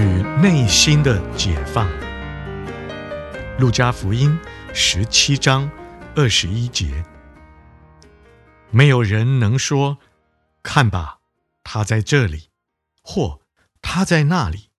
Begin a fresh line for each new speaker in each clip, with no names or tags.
与内心的解放。路加福音十七章二十一节：没有人能说：“看吧，他在这里，或他在那里。”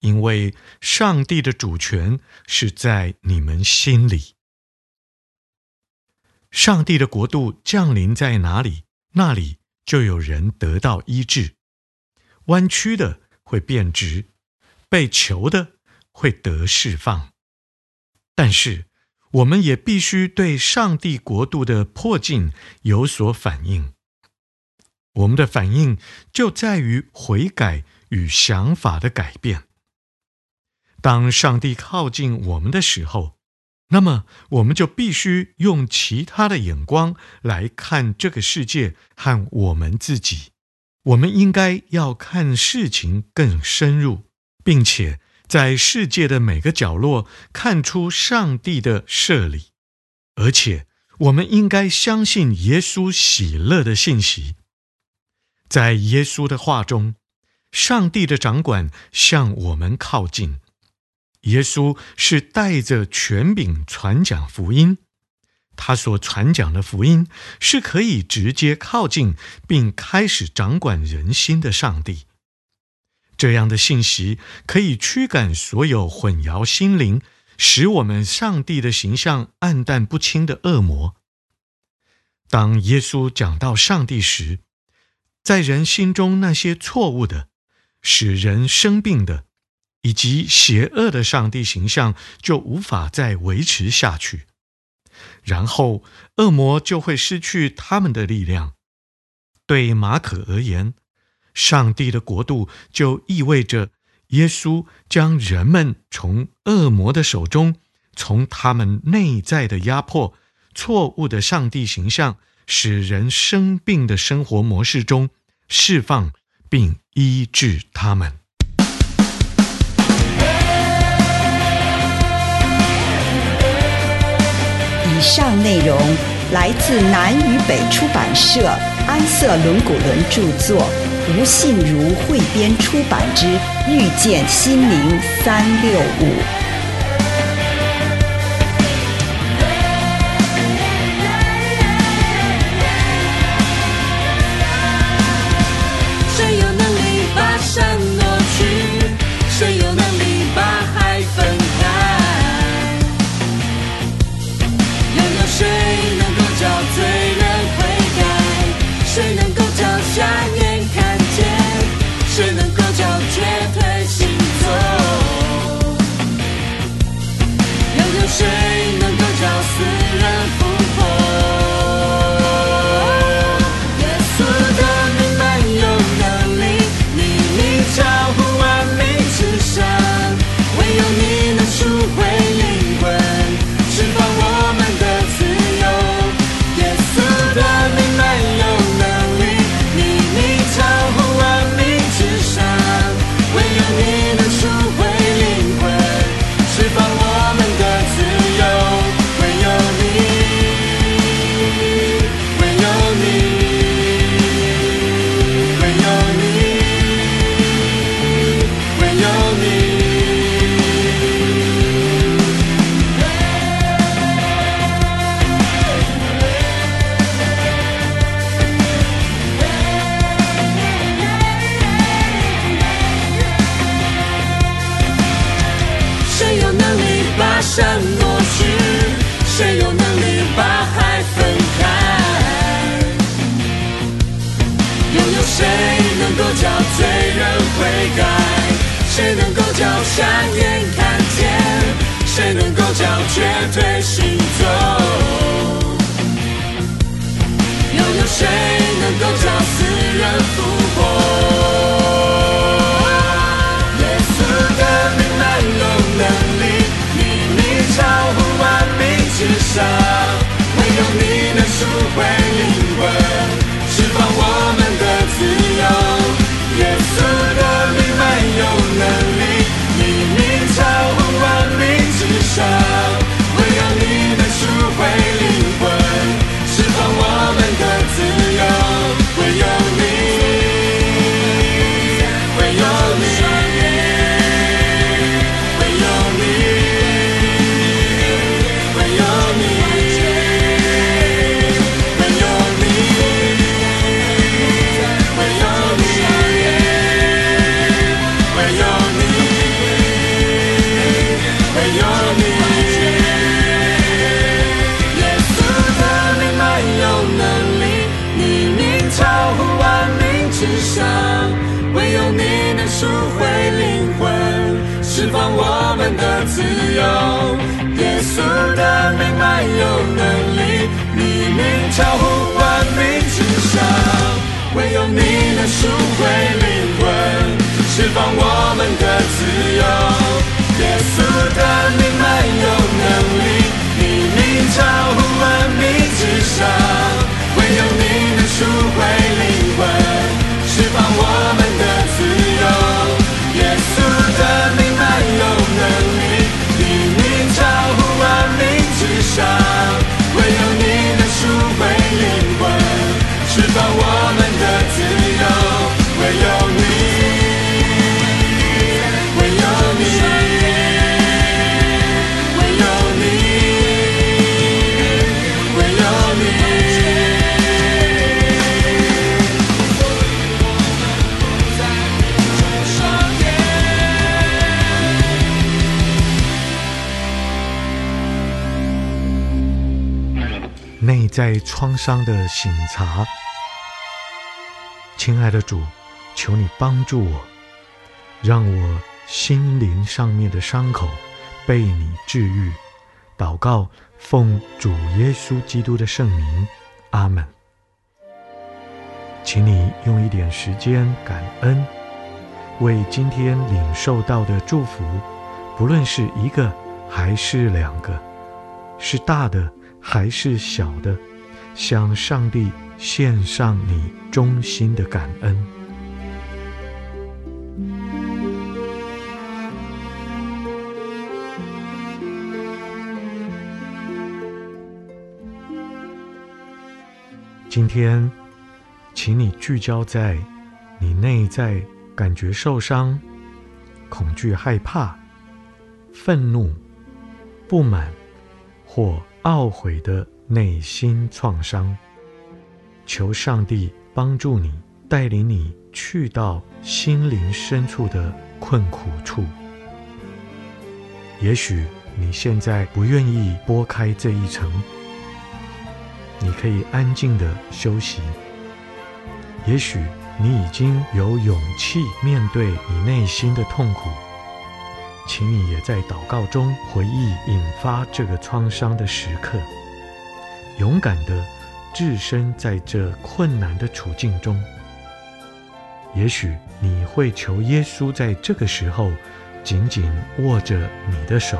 因为上帝的主权是在你们心里。上帝的国度降临在哪里，那里就有人得到医治。弯曲的会变直，被囚的会得释放。但是，我们也必须对上帝国度的迫近有所反应。我们的反应就在于悔改与想法的改变。当上帝靠近我们的时候，那么我们就必须用其他的眼光来看这个世界和我们自己。我们应该要看事情更深入，并且在世界的每个角落看出上帝的设立，而且我们应该相信耶稣喜乐的信息。在耶稣的话中，上帝的掌管向我们靠近，耶稣是带着权柄传讲福音。他所传讲的福音是可以直接靠近并开始掌管人心的上帝。这样的信息可以驱赶所有混淆心灵、使我们上帝的形象黯淡不清的恶魔。当耶稣讲到上帝时，在人心中那些错误的、使人生病的以及邪恶的上帝形象就无法再维持下去。然后，恶魔就会失去他们的力量。对马可而言，上帝的国度就意味着耶稣将人们从恶魔的手中，从他们内在的压迫、错误的上帝形象、使人生病的生活模式中释放，并医治他们。
以上内容来自南与北出版社安瑟伦古伦著作，吴信如汇编出版之《遇见心灵三六五》。
山落是，谁有能力把海分开？又有谁能够叫罪人悔改？谁能够叫瞎眼看见？谁能够叫绝对行走？又有谁能够叫死人复活？赎回灵魂，释放我们的自由。耶稣的美满有能力，你名超乎万民之上，唯有你能赎回灵魂，释放我们的自由。耶稣的美满有能力，你名超乎万民之上。
在创伤的醒察，亲爱的主，求你帮助我，让我心灵上面的伤口被你治愈。祷告，奉主耶稣基督的圣名，阿门。请你用一点时间感恩，为今天领受到的祝福，不论是一个还是两个，是大的。还是小的，向上帝献上你衷心的感恩。今天，请你聚焦在你内在感觉受伤、恐惧、害怕、愤怒、不满或懊悔的内心创伤，求上帝帮助你，带领你去到心灵深处的困苦处。也许你现在不愿意拨开这一层，你可以安静的休息。也许你已经有勇气面对你内心的痛苦。请你也在祷告中回忆引发这个创伤的时刻，勇敢的置身在这困难的处境中。也许你会求耶稣在这个时候紧紧握着你的手。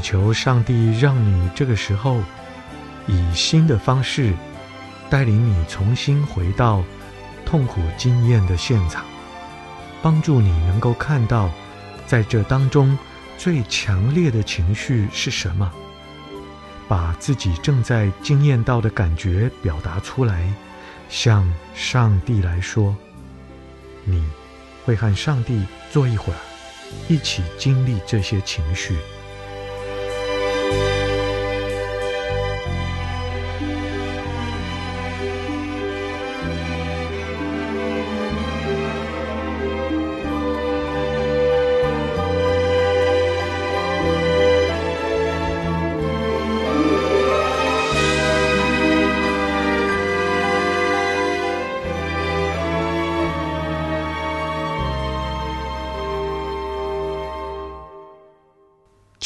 求上帝让你这个时候以新的方式带领你重新回到痛苦经验的现场，帮助你能够看到在这当中最强烈的情绪是什么，把自己正在经验到的感觉表达出来，向上帝来说，你会和上帝坐一会儿，一起经历这些情绪。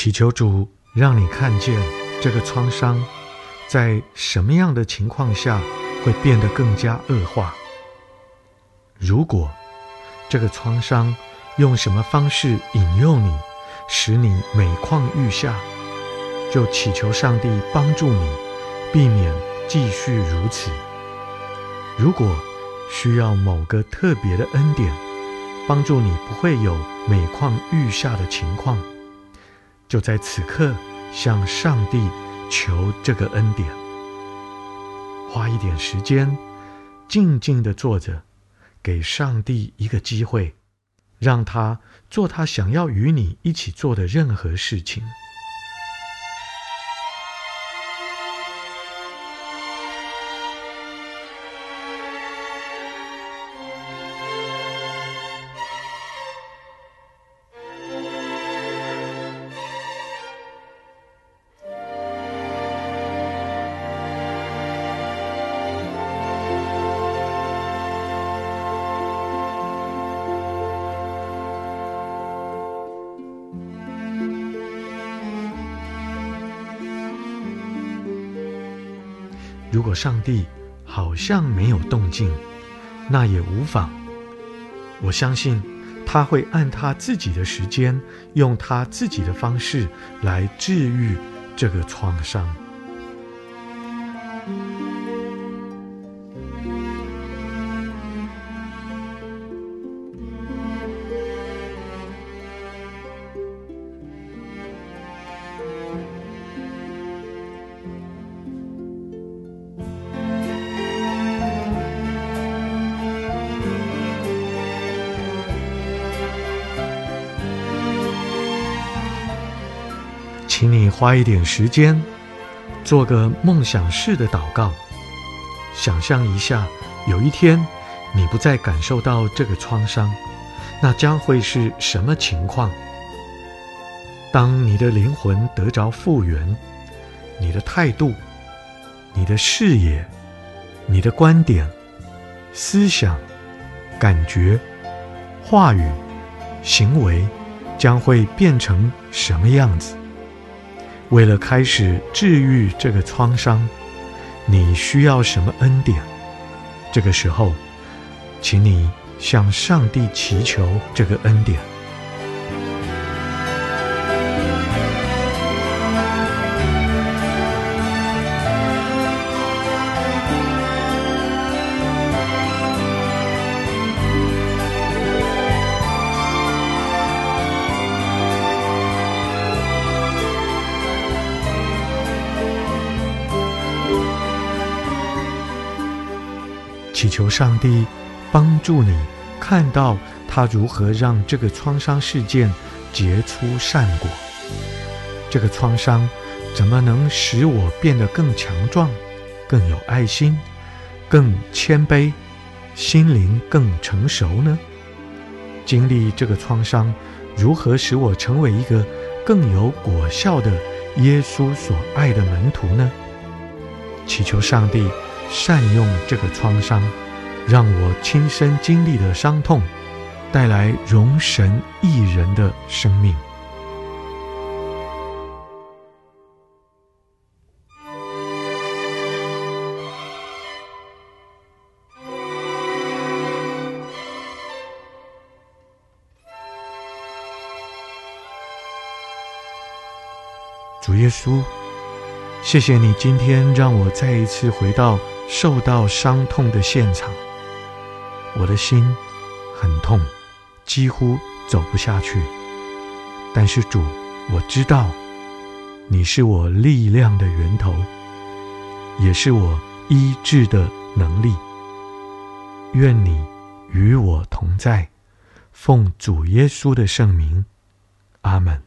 祈求主让你看见这个创伤，在什么样的情况下会变得更加恶化。如果这个创伤用什么方式引诱你，使你每况愈下，就祈求上帝帮助你，避免继续如此。如果需要某个特别的恩典，帮助你不会有每况愈下的情况。就在此刻，向上帝求这个恩典。花一点时间，静静的坐着，给上帝一个机会，让他做他想要与你一起做的任何事情。如果上帝好像没有动静，那也无妨。我相信他会按他自己的时间，用他自己的方式来治愈这个创伤。请你花一点时间，做个梦想式的祷告，想象一下，有一天你不再感受到这个创伤，那将会是什么情况？当你的灵魂得着复原，你的态度、你的视野、你的观点、思想、感觉、话语、行为，将会变成什么样子？为了开始治愈这个创伤，你需要什么恩典？这个时候，请你向上帝祈求这个恩典。祈求上帝帮助你看到他如何让这个创伤事件结出善果。这个创伤怎么能使我变得更强壮、更有爱心、更谦卑、心灵更成熟呢？经历这个创伤，如何使我成为一个更有果效的耶稣所爱的门徒呢？祈求上帝。善用这个创伤，让我亲身经历的伤痛，带来荣神益人的生命。主耶稣，谢谢你今天让我再一次回到。受到伤痛的现场，我的心很痛，几乎走不下去。但是主，我知道你是我力量的源头，也是我医治的能力。愿你与我同在，奉主耶稣的圣名，阿门。